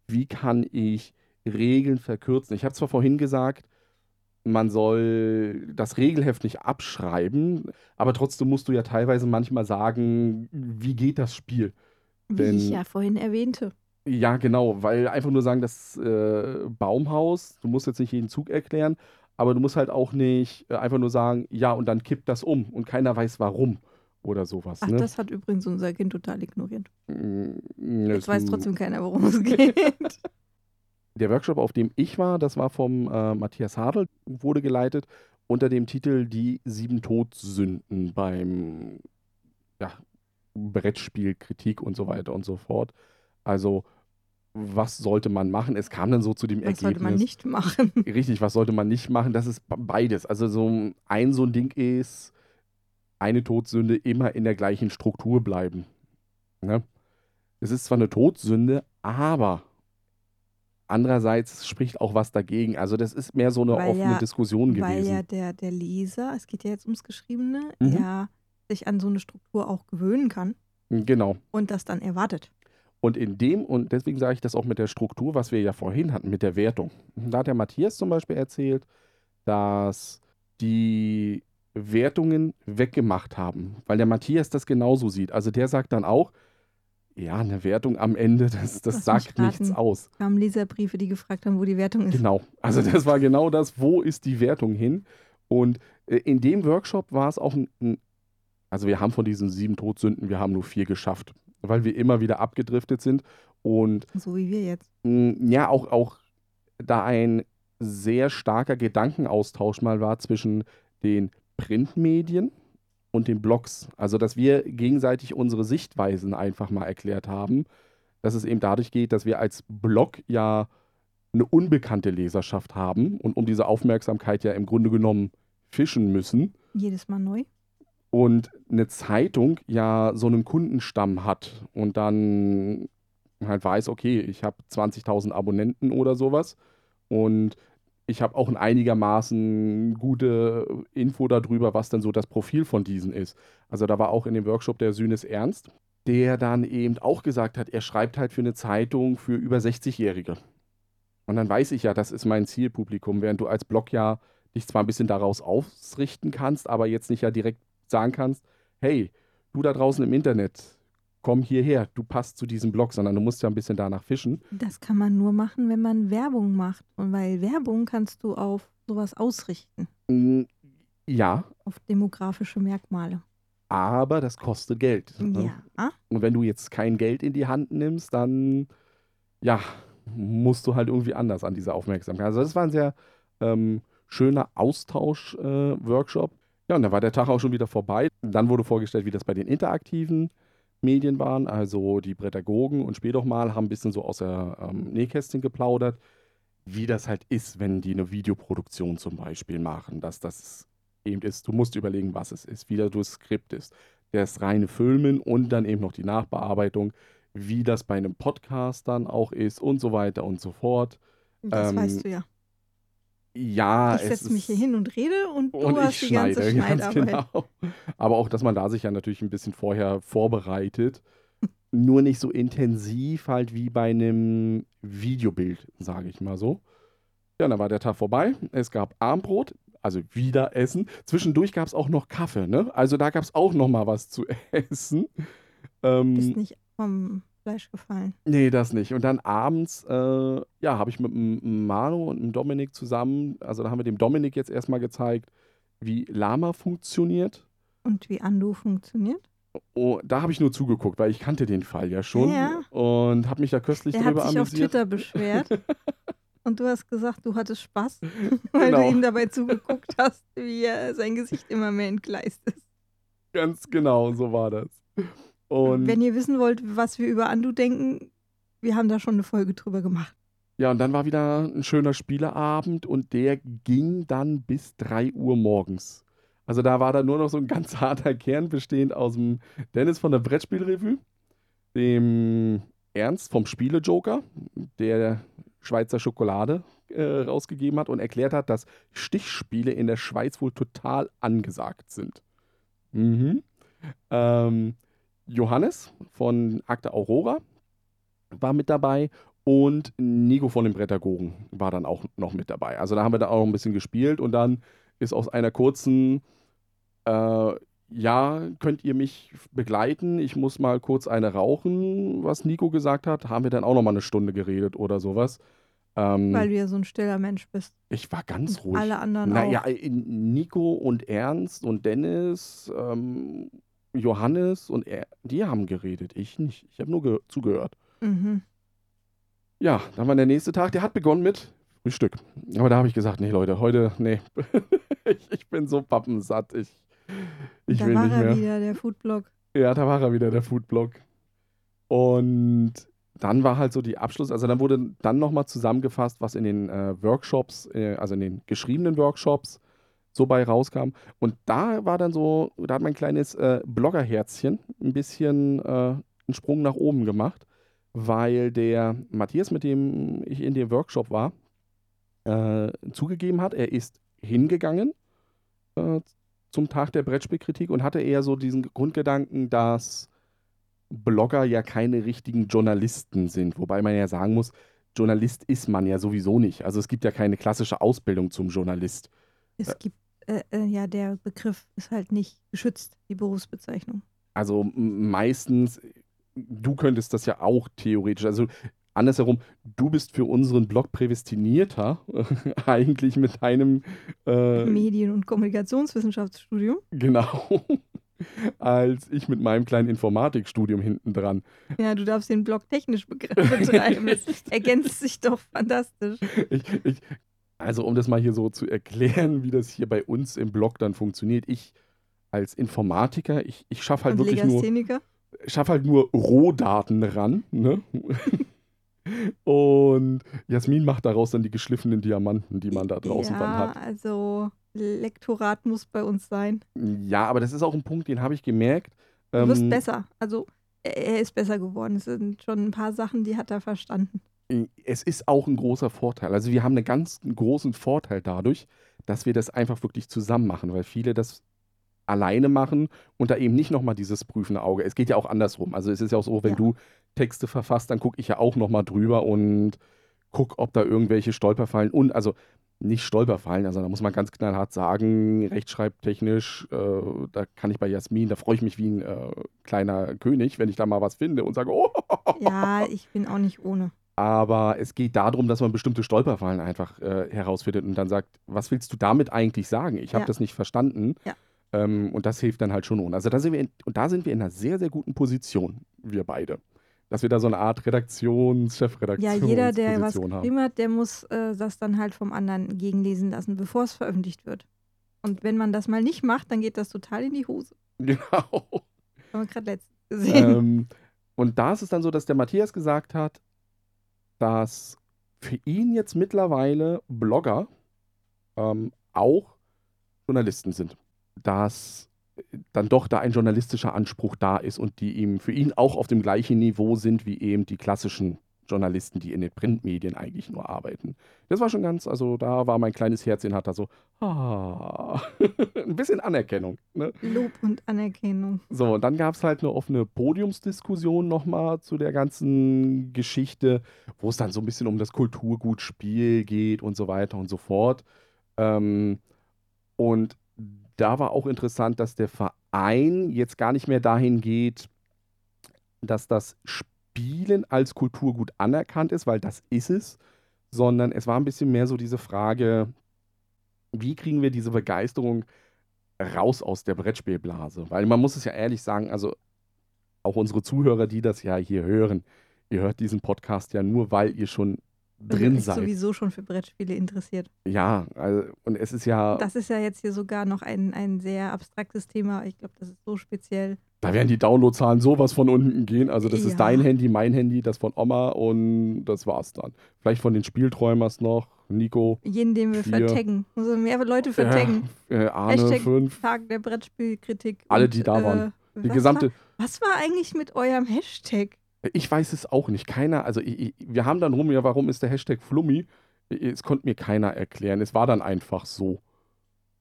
Speaker 1: wie kann ich Regeln verkürzen. Ich habe zwar vorhin gesagt, man soll das Regelheft nicht abschreiben, aber trotzdem musst du ja teilweise manchmal sagen, wie geht das Spiel?
Speaker 2: Wie ich
Speaker 1: Denn
Speaker 2: ja vorhin erwähnte.
Speaker 1: Ja, genau, weil einfach nur sagen, das äh, Baumhaus, du musst jetzt nicht jeden Zug erklären, aber du musst halt auch nicht äh, einfach nur sagen, ja, und dann kippt das um und keiner weiß warum oder sowas,
Speaker 2: Ach,
Speaker 1: ne?
Speaker 2: das hat übrigens unser Kind total ignoriert.
Speaker 1: Mm,
Speaker 2: Jetzt
Speaker 1: ist
Speaker 2: weiß trotzdem keiner, worum es geht. (laughs) (laughs)
Speaker 1: Der Workshop, auf dem ich war, das war vom äh, Matthias Hadl, wurde geleitet unter dem Titel Die sieben Todsünden beim ja, Brettspiel, Kritik und so weiter und so fort. Also, was sollte man machen? Es kam dann so zu dem
Speaker 2: Was
Speaker 1: Ergebnis.
Speaker 2: sollte man nicht machen? (laughs)
Speaker 1: Richtig, was sollte man nicht machen? Das ist beides. Also, so ein so ein Ding ist, eine Todsünde immer in der gleichen Struktur bleiben. Ne? Es ist zwar eine Todsünde, aber andererseits spricht auch was dagegen. Also, das ist mehr so eine
Speaker 2: Weil
Speaker 1: offene
Speaker 2: ja-
Speaker 1: Diskussion
Speaker 2: Weil
Speaker 1: gewesen.
Speaker 2: ja der, der Leser, es geht ja jetzt ums Geschriebene,
Speaker 1: Mhm.
Speaker 2: ja sich an so eine Struktur auch gewöhnen kann
Speaker 1: Genau.
Speaker 2: und das dann erwartet.
Speaker 1: Und in dem, und deswegen sage ich das auch mit der Struktur, was wir ja vorhin hatten, mit der Wertung. Da hat der Matthias zum Beispiel erzählt, dass die Wertungen weggemacht haben, weil der Matthias das genauso sieht. Also der sagt dann auch, ja, eine Wertung am Ende, (laughs) das, das sagt nichts aus.
Speaker 2: kamen Leserbriefe, die gefragt haben, wo die Wertung ist.
Speaker 1: Genau. Also das war genau das, wo ist die Wertung hin? Und äh, in dem Workshop war es auch ein, ein, also wir haben von diesen sieben Todsünden, wir haben nur vier geschafft, weil wir immer wieder abgedriftet sind und
Speaker 2: So wie wir jetzt.
Speaker 1: ja auch, auch da ein sehr starker Gedankenaustausch mal war zwischen den Printmedien und den Blogs. Also dass wir gegenseitig unsere Sichtweisen einfach mal erklärt haben, dass es eben dadurch geht, dass wir als Blog ja eine unbekannte Leserschaft haben und um diese Aufmerksamkeit ja im Grunde genommen fischen müssen
Speaker 2: Jedes Mal neu.
Speaker 1: Und eine Zeitung ja so einen Kundenstamm hat und dann halt weiß, okay, ich habe 20.000 Abonnenten oder sowas und ich habe auch ein einigermaßen gute Info darüber, was denn so das Profil von diesen ist. Also da war auch in dem Workshop der Sühnes Ernst, der dann eben auch gesagt hat, er schreibt halt für eine Zeitung für über 60-Jährige. Und dann weiß ich ja, das ist mein Zielpublikum, während du als Blog ja dich zwar ein bisschen daraus ausrichten kannst, aber jetzt nicht ja direkt sagen kannst, hey, du da draußen im Internet, komm hierher, du passt zu diesem Blog, sondern du musst ja ein bisschen danach fischen.
Speaker 2: Das kann man nur machen, wenn man Werbung macht. Und weil Werbung kannst du auf sowas ausrichten.
Speaker 1: Mm, Ja,
Speaker 2: Auf demografische Merkmale.
Speaker 1: aber das kostet Geld. ne?
Speaker 2: Ja.
Speaker 1: Und wenn du jetzt kein Geld in die Hand nimmst, dann ja, musst du halt irgendwie anders an diese Aufmerksamkeit. Also das war ein sehr ähm, schöner Austausch-Workshop. Ja, und dann war der Tag auch schon wieder vorbei. Dann wurde vorgestellt, wie das bei den interaktiven Medien waren. Also die Pädagogen und später doch mal haben ein bisschen so aus der ähm, Nähkästchen geplaudert, wie das halt ist, wenn die eine Videoproduktion zum Beispiel machen. Dass das eben ist, du musst überlegen, was es ist, wie das Skript ist. Das reine Filmen und dann eben noch die Nachbearbeitung, wie das bei einem Podcast dann auch ist und so weiter und so fort.
Speaker 2: Das
Speaker 1: Ähm,
Speaker 2: weißt du ja.
Speaker 1: Ja,
Speaker 2: Ich setze mich hier hin und rede und du
Speaker 1: und
Speaker 2: hast
Speaker 1: ich
Speaker 2: die ganze
Speaker 1: schneide, (laughs) ganz
Speaker 2: Schneidarbeit.
Speaker 1: genau. Aber auch, dass man da sich ja natürlich ein bisschen vorher vorbereitet. Nur nicht so intensiv halt wie bei einem Videobild, sage ich mal so. Ja, dann war der Tag vorbei. Es gab Armbrot, also wieder Essen. Zwischendurch gab es auch noch Kaffee, ne? Also da gab es auch noch mal was zu (laughs) essen. Ähm,
Speaker 2: Bist nicht vom Fleisch gefallen.
Speaker 1: Nee, das nicht. Und dann abends, äh, ja, habe ich mit dem Manu und dem Dominik zusammen, also da haben wir dem Dominik jetzt erstmal gezeigt, wie Lama funktioniert.
Speaker 2: Und wie Ando funktioniert?
Speaker 1: Oh, da habe ich nur zugeguckt, weil ich kannte den Fall ja schon
Speaker 2: Ja.
Speaker 1: und habe mich da köstlich
Speaker 2: Der hat
Speaker 1: drüber
Speaker 2: sich auf
Speaker 1: amüsiert.
Speaker 2: Twitter beschwert. (laughs) und du hast gesagt, du hattest Spaß, (laughs) weil
Speaker 1: Genau.
Speaker 2: du ihm dabei zugeguckt hast, wie er sein Gesicht immer mehr entgleist ist.
Speaker 1: Ganz genau, so war das. Und
Speaker 2: Wenn ihr wissen wollt, was wir über Ando denken, wir haben da schon eine Folge drüber gemacht.
Speaker 1: ja, und dann war wieder ein schöner Spieleabend und der ging dann bis 3 Uhr morgens. Also da war dann nur noch so ein ganz (laughs) harter Kern bestehend aus dem Dennis von der Brettspielrevue, dem Ernst vom Spiele-Joker, der Schweizer Schokolade äh, rausgegeben hat und erklärt hat, dass Stichspiele in der Schweiz wohl total angesagt sind. Mhm. Ähm, Johannes von Akte Aurora war mit dabei Und Nico von den Brettergogen war dann auch noch mit dabei. Also da haben wir da auch ein bisschen gespielt und dann ist aus einer kurzen, äh, ja, könnt ihr mich begleiten? Ich muss mal kurz eine rauchen, was Nico gesagt hat. Haben wir dann auch noch mal eine Stunde geredet oder sowas. Ähm,
Speaker 2: Weil du ja so ein stiller Mensch bist.
Speaker 1: ich war ganz ruhig.
Speaker 2: alle anderen
Speaker 1: Naja,
Speaker 2: auch.
Speaker 1: Nico und Ernst und Dennis, ähm, Johannes und er, die haben geredet. Ich nicht. Ich habe nur ge zugehört.
Speaker 2: Mhm.
Speaker 1: Ja, dann war der nächste Tag, der hat begonnen mit Frühstück. Aber da habe ich gesagt, nee, Leute, heute, nee. (laughs) ich, ich bin so pappensatt. Ich, ich
Speaker 2: da
Speaker 1: will
Speaker 2: war
Speaker 1: nicht
Speaker 2: er
Speaker 1: mehr.
Speaker 2: wieder, der Foodblog.
Speaker 1: Ja, da war er wieder, der Foodblog. Und dann war halt so die Abschluss, also dann wurde dann nochmal zusammengefasst, was in den äh, Workshops, äh, also in den geschriebenen Workshops so bei rauskam. Und da war dann so, da hat mein kleines äh, Bloggerherzchen ein bisschen äh, einen Sprung nach oben gemacht, weil der Matthias, mit dem ich in dem Workshop war, äh, zugegeben hat, er ist hingegangen äh, zum Tag der Brettspielkritik und hatte eher so diesen Grundgedanken, dass Blogger ja keine richtigen Journalisten sind. Wobei man ja sagen muss, Journalist ist man ja sowieso nicht. Also es gibt ja keine klassische Ausbildung zum Journalist.
Speaker 2: Es gibt, äh, äh, ja, der Begriff ist halt nicht geschützt, die Berufsbezeichnung.
Speaker 1: Also meistens, du könntest das ja auch theoretisch, also andersherum, du bist für unseren Blog prädestinierter, (laughs) eigentlich mit deinem, äh,
Speaker 2: Medien- und Kommunikationswissenschaftsstudium.
Speaker 1: genau, (laughs) als ich mit meinem kleinen Informatikstudium hinten dran.
Speaker 2: Ja, du darfst den Blog technisch (laughs) betreiben. Das ergänzt sich doch fantastisch.
Speaker 1: Ich, ich, also um das mal hier so zu erklären, wie das hier bei uns im Blog dann funktioniert. Ich als Informatiker, ich, ich schaffe halt
Speaker 2: Und
Speaker 1: wirklich nur, schaffe halt nur Rohdaten ran. Ne? (laughs) Und Jasmin macht daraus dann die geschliffenen Diamanten, die man da draußen
Speaker 2: ja,
Speaker 1: dann hat.
Speaker 2: also Lektorat muss bei uns sein.
Speaker 1: Ja, aber das ist auch ein Punkt, den habe ich gemerkt.
Speaker 2: Du wirst
Speaker 1: Ähm,
Speaker 2: besser. Also er ist besser geworden. Es sind schon ein paar Sachen, die hat er verstanden.
Speaker 1: Es ist auch ein großer Vorteil. Also wir haben einen ganz großen Vorteil dadurch, dass wir das einfach wirklich zusammen machen, weil viele das alleine machen und da eben nicht nochmal dieses prüfende Auge. Es geht ja auch andersrum. Also es ist ja auch so, wenn
Speaker 2: Ja.
Speaker 1: du Texte verfasst, dann gucke ich ja auch nochmal drüber und gucke, ob da irgendwelche Stolperfallen und also nicht Stolperfallen, also da muss man ganz knallhart sagen, rechtschreibtechnisch, äh, da kann ich bei Jasmin, da freue ich mich wie ein äh, kleiner König, wenn ich da mal was finde und sage, oh,
Speaker 2: Ja, ich bin auch nicht ohne.
Speaker 1: Aber es geht darum, dass man bestimmte Stolperfallen einfach äh, herausfindet und dann sagt, was willst du damit eigentlich sagen? Ich habe
Speaker 2: Ja.
Speaker 1: das nicht verstanden.
Speaker 2: Ja.
Speaker 1: Ähm, und das hilft dann halt schon. Also da sind wir in, und da sind wir in einer sehr, sehr guten Position, wir beide. Dass wir da so eine Art Redaktions-,
Speaker 2: Ja,
Speaker 1: Chefredaktionsposition
Speaker 2: jeder, der was
Speaker 1: haben.
Speaker 2: geschrieben hat, der muss äh, das dann halt vom anderen gegenlesen lassen, bevor es veröffentlicht wird. Und wenn man das mal nicht macht, dann geht das total in die Hose.
Speaker 1: Genau.
Speaker 2: Haben wir gerade letztens gesehen.
Speaker 1: ähm, und da ist es dann so, dass der Matthias gesagt hat, dass für ihn jetzt mittlerweile Blogger ähm, auch Journalisten sind. Dass dann doch da ein journalistischer Anspruch da ist und die ihm für ihn auch auf dem gleichen Niveau sind wie eben die klassischen Journalisten, die in den Printmedien eigentlich nur arbeiten. Das war schon ganz, also da war mein kleines Herzchen, hat da so, ah, (laughs) ein bisschen Anerkennung. Ne?
Speaker 2: Lob und Anerkennung.
Speaker 1: So, und dann gab es halt eine offene Podiumsdiskussion nochmal zu der ganzen Geschichte, wo es dann so ein bisschen um das Kulturgutspiel geht und so weiter und so fort. Ähm, und da war auch interessant, dass der Verein jetzt gar nicht mehr dahin geht, dass das Spielen als Kulturgut anerkannt ist, weil das ist es, sondern es war ein bisschen mehr so diese Frage, wie kriegen wir diese Begeisterung raus aus der Brettspielblase? Weil man muss es ja ehrlich sagen, also auch unsere Zuhörer, die das ja hier hören, ihr hört diesen Podcast ja nur, weil ihr schon drin
Speaker 2: euch
Speaker 1: seid.
Speaker 2: sowieso schon für Brettspiele interessiert.
Speaker 1: Ja, also, und es ist ja,
Speaker 2: Das ist ja jetzt hier sogar noch ein, ein sehr abstraktes Thema. Ich glaube, das ist so speziell.
Speaker 1: Da werden die Downloadzahlen sowas von unten gehen. Also das
Speaker 2: Ja.
Speaker 1: ist dein Handy, mein Handy, das von Oma und das war's dann. Vielleicht von den Spielträumers noch, Nico,
Speaker 2: Jeden, den wir
Speaker 1: Vier.
Speaker 2: vertaggen. Man mehr Leute vertaggen.
Speaker 1: äh, Arne,
Speaker 2: Hashtag
Speaker 1: 5,
Speaker 2: Tag der Brettspielkritik.
Speaker 1: Alle,
Speaker 2: und,
Speaker 1: die da waren.
Speaker 2: äh,
Speaker 1: die
Speaker 2: was
Speaker 1: gesamte,
Speaker 2: War, was war eigentlich mit eurem Hashtag?
Speaker 1: Ich weiß es auch nicht. Keiner, also ich, ich, wir haben dann rum, ja, warum ist der Hashtag Flummi? Es konnte mir keiner erklären. Es war dann einfach so.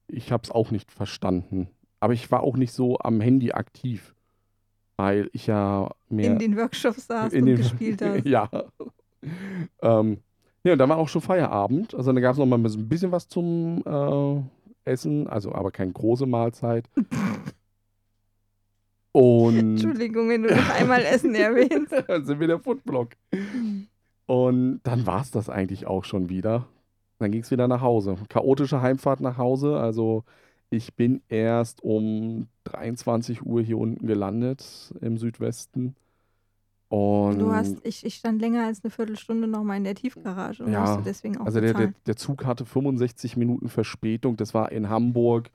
Speaker 1: Ich habe es auch nicht verstanden. Aber ich war auch nicht so am Handy aktiv, weil ich ja mehr
Speaker 2: In den Workshops saß
Speaker 1: in
Speaker 2: und
Speaker 1: den-
Speaker 2: gespielt hast. (laughs)
Speaker 1: ja. ähm, ja, und dann war auch schon Feierabend. Also dann gab es noch mal ein bisschen was zum äh, Essen, also aber keine große Mahlzeit. (laughs) Und
Speaker 2: Entschuldigung, wenn du noch einmal Essen erwähnst. (laughs)
Speaker 1: dann sind wir der Foodblog. Und dann war es das eigentlich auch schon wieder. Dann ging es wieder nach Hause. Chaotische Heimfahrt nach Hause. Also ich bin erst um 23 Uhr hier unten gelandet im Südwesten. Und
Speaker 2: Du hast, ich, ich stand länger als eine Viertelstunde noch mal in der Tiefgarage und
Speaker 1: Ja,
Speaker 2: musste deswegen auch
Speaker 1: also der, der, der Zug hatte 65 Minuten Verspätung. Das war in Hamburg.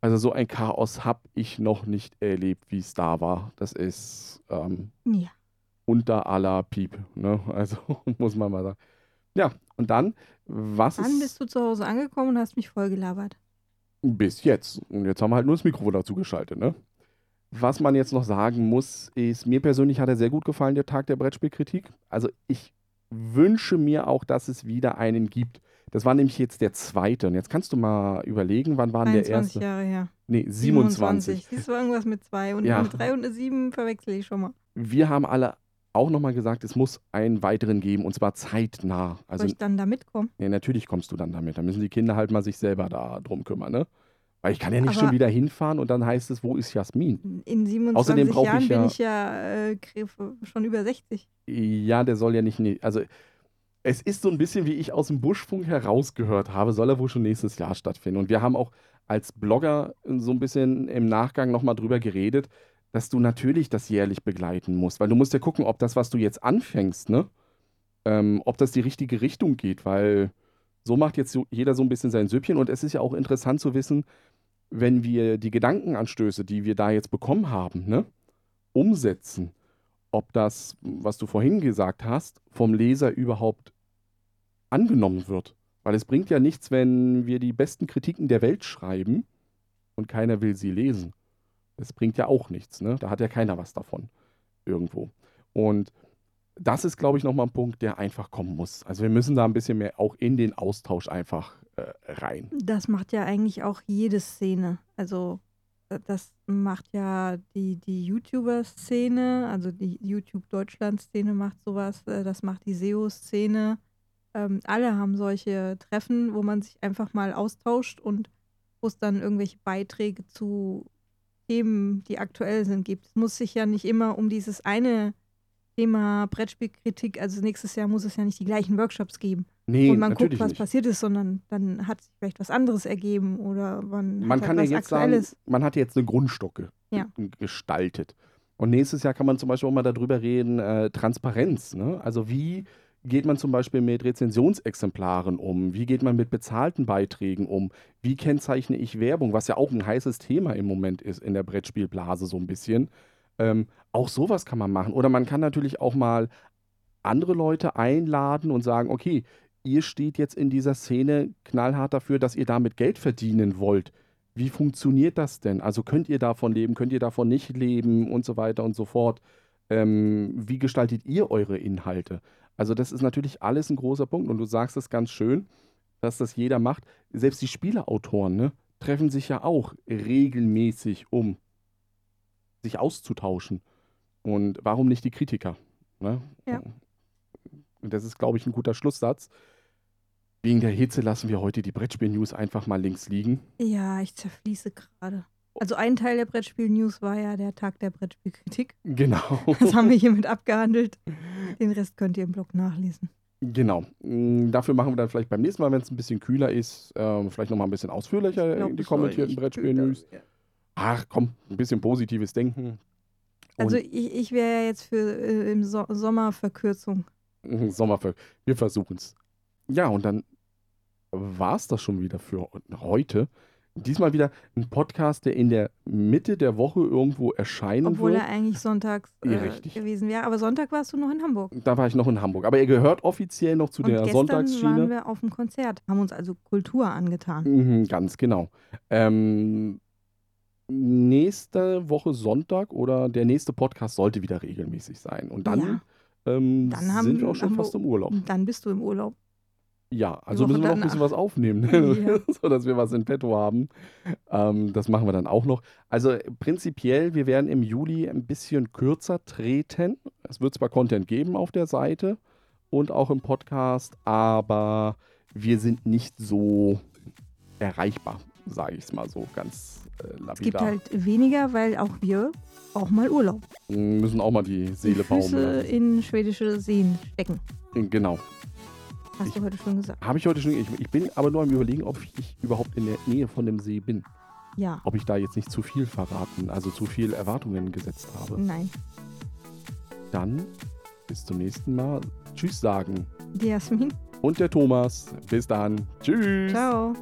Speaker 1: Also so ein Chaos habe ich noch nicht erlebt, wie es da war. Das ist ähm,
Speaker 2: Ja.
Speaker 1: unter aller Piep. Ne? (laughs) Also muss man mal sagen. Ja, und dann, was
Speaker 2: Dann
Speaker 1: ist
Speaker 2: bist du zu Hause angekommen und hast mich vollgelabert.
Speaker 1: Bis jetzt? Und jetzt haben wir halt nur das Mikrofon dazu geschaltet. Ne? Was man jetzt noch sagen muss, ist, mir persönlich hat er sehr gut gefallen, der Tag der Brettspielkritik. Also ich wünsche mir auch, dass es wieder einen gibt. Das war nämlich jetzt der zweite. Und jetzt kannst du mal überlegen, wann war denn der
Speaker 2: 21
Speaker 1: erste?
Speaker 2: Jahre her.
Speaker 1: Nee, 27.
Speaker 2: Siehst du irgendwas mit zwei und
Speaker 1: Ja.
Speaker 2: eine drei und eine sieben verwechsel ich schon mal.
Speaker 1: Wir haben alle auch nochmal gesagt, es muss einen weiteren geben und zwar zeitnah. Also
Speaker 2: Soll ich dann da mitkommen?
Speaker 1: ja, natürlich kommst du dann damit. Da müssen die Kinder halt mal sich selber da drum kümmern, ne? Weil ich kann ja nicht
Speaker 2: Aber-
Speaker 1: schon wieder hinfahren und dann heißt es, wo ist Jasmin?
Speaker 2: In 27
Speaker 1: Außerdem brauch
Speaker 2: Jahren
Speaker 1: ich
Speaker 2: bin
Speaker 1: ja-
Speaker 2: ich ja äh, schon über 60.
Speaker 1: Ja, der soll ja nicht. ne- Also, es ist so ein bisschen, wie ich aus dem Buschfunk herausgehört habe, soll er wohl schon nächstes Jahr stattfinden. Und wir haben auch als Blogger so ein bisschen im Nachgang nochmal drüber geredet, dass du natürlich das jährlich begleiten musst. Weil du musst ja gucken, ob das, was du jetzt anfängst, ne, ähm, ob das die richtige Richtung geht. Weil so macht jetzt jeder so ein bisschen sein Süppchen. Und es ist ja auch interessant zu wissen, wenn wir die Gedankenanstöße, die wir da jetzt bekommen haben, ne, umsetzen, ob das, was du vorhin gesagt hast, vom Leser überhaupt angenommen wird. Weil es bringt ja nichts, wenn wir die besten Kritiken der Welt schreiben und keiner will sie lesen. Das bringt ja auch nichts, ne? Da hat ja keiner was davon irgendwo. Und das ist, glaube ich, nochmal ein Punkt, der einfach kommen muss. Also wir müssen da ein bisschen mehr auch in den Austausch einfach äh, rein.
Speaker 2: Das macht ja eigentlich auch jede Szene. Also äh, das macht ja die, die YouTuber-Szene, also die YouTube-Deutschland-Szene macht sowas, äh, das macht die SEO-Szene. Ähm, alle haben solche Treffen, wo man sich einfach mal austauscht und wo es dann irgendwelche Beiträge zu Themen, die aktuell sind, gibt. Es muss sich ja nicht immer um dieses eine Thema Brettspielkritik, also nächstes Jahr muss es ja nicht die gleichen Workshops geben
Speaker 1: Nee,
Speaker 2: und man guckt, was
Speaker 1: nicht.
Speaker 2: passiert ist, sondern dann hat sich vielleicht was anderes ergeben oder man,
Speaker 1: man
Speaker 2: hat
Speaker 1: kann ja
Speaker 2: halt was
Speaker 1: jetzt sagen,
Speaker 2: Aktuelles.
Speaker 1: man hat jetzt eine Grundstocke
Speaker 2: Ja.
Speaker 1: gestaltet. Und nächstes Jahr kann man zum Beispiel auch mal darüber reden, äh, Transparenz. Ne? Also wie geht man zum Beispiel mit Rezensionsexemplaren um? Wie geht man mit bezahlten Beiträgen um? Wie kennzeichne ich Werbung, was ja auch ein heißes Thema im Moment ist in der Brettspielblase so ein bisschen. Ähm, auch sowas kann man machen. Oder man kann natürlich auch mal andere Leute einladen und sagen, okay, ihr steht jetzt in dieser Szene knallhart dafür, dass ihr damit Geld verdienen wollt. Wie funktioniert das denn? Also könnt ihr davon leben, könnt ihr davon nicht leben und so weiter und so fort. Ähm, wie gestaltet ihr eure Inhalte? Also das ist natürlich alles ein großer Punkt und du sagst es ganz schön, dass das jeder macht. Selbst die Spieleautoren ne, treffen sich ja auch regelmäßig, um sich auszutauschen. Und warum nicht die Kritiker? Ne?
Speaker 2: Ja.
Speaker 1: Und das ist, glaube ich, ein guter Schlusssatz. Wegen der Hitze lassen wir heute die Brettspiel-News einfach mal links liegen.
Speaker 2: Ja, ich zerfließe gerade. Also ein Teil der Brettspiel-News war ja der Tag der Brettspielkritik.
Speaker 1: Genau. (laughs)
Speaker 2: Das haben wir hiermit abgehandelt. Den Rest könnt ihr im Blog nachlesen.
Speaker 1: Genau. Mm, Dafür machen wir dann vielleicht beim nächsten Mal, wenn es ein bisschen kühler ist, ähm, vielleicht nochmal ein bisschen ausführlicher
Speaker 2: Ich glaub,
Speaker 1: die kommentierten Brettspiel-News.
Speaker 2: kühler-
Speaker 1: Ach komm, ein bisschen positives Denken.
Speaker 2: Also
Speaker 1: Und
Speaker 2: ich, ich wäre ja jetzt für äh, im so Sommer Verkürzung.
Speaker 1: Sommerfolge. Wir versuchen es. Ja, und dann war es das schon wieder für heute. Diesmal wieder ein Podcast, der in der Mitte der Woche irgendwo erscheinen
Speaker 2: Obwohl
Speaker 1: wird.
Speaker 2: er eigentlich sonntags äh,
Speaker 1: richtig.
Speaker 2: gewesen wäre. Aber Sonntag warst du noch in Hamburg.
Speaker 1: Da war ich noch in Hamburg. Aber er gehört offiziell noch zu
Speaker 2: Und
Speaker 1: der
Speaker 2: gestern
Speaker 1: Sonntagsschiene.
Speaker 2: waren wir auf dem Konzert, haben uns also Kultur angetan.
Speaker 1: Mhm, ganz genau. Ähm, nächste Woche Sonntag oder der nächste Podcast sollte wieder regelmäßig sein. Und dann,
Speaker 2: Ja.
Speaker 1: ähm,
Speaker 2: Dann haben-
Speaker 1: sind wir auch schon fast im Urlaub.
Speaker 2: Dann bist du im Urlaub.
Speaker 1: Ja, also müssen wir noch ein bisschen was aufnehmen, (laughs)
Speaker 2: Ja. (laughs)
Speaker 1: sodass wir was in petto haben. Ähm, das machen wir dann auch noch. Also prinzipiell, wir werden im Juli ein bisschen kürzer treten. Es wird zwar Content geben auf der Seite, und auch im Podcast, aber wir sind nicht so erreichbar, sage ich es mal so ganz äh, lapidar.
Speaker 2: Es gibt halt weniger, weil auch wir auch mal Urlaub.
Speaker 1: Müssen auch mal die Seele
Speaker 2: die Füße
Speaker 1: baumeln.
Speaker 2: in schwedische Seen stecken.
Speaker 1: Genau.
Speaker 2: Hast
Speaker 1: Ich-
Speaker 2: du heute schon gesagt.
Speaker 1: Habe ich heute schon. Ich, ich bin aber nur am Überlegen, ob ich überhaupt in der Nähe von dem See bin.
Speaker 2: Ja.
Speaker 1: Ob ich da jetzt nicht zu viel verraten, also zu viel Erwartungen gesetzt habe.
Speaker 2: Nein.
Speaker 1: Dann bis zum nächsten Mal. Tschüss sagen.
Speaker 2: Die Jasmin.
Speaker 1: Und der Thomas. Bis dann. Tschüss.
Speaker 2: Ciao.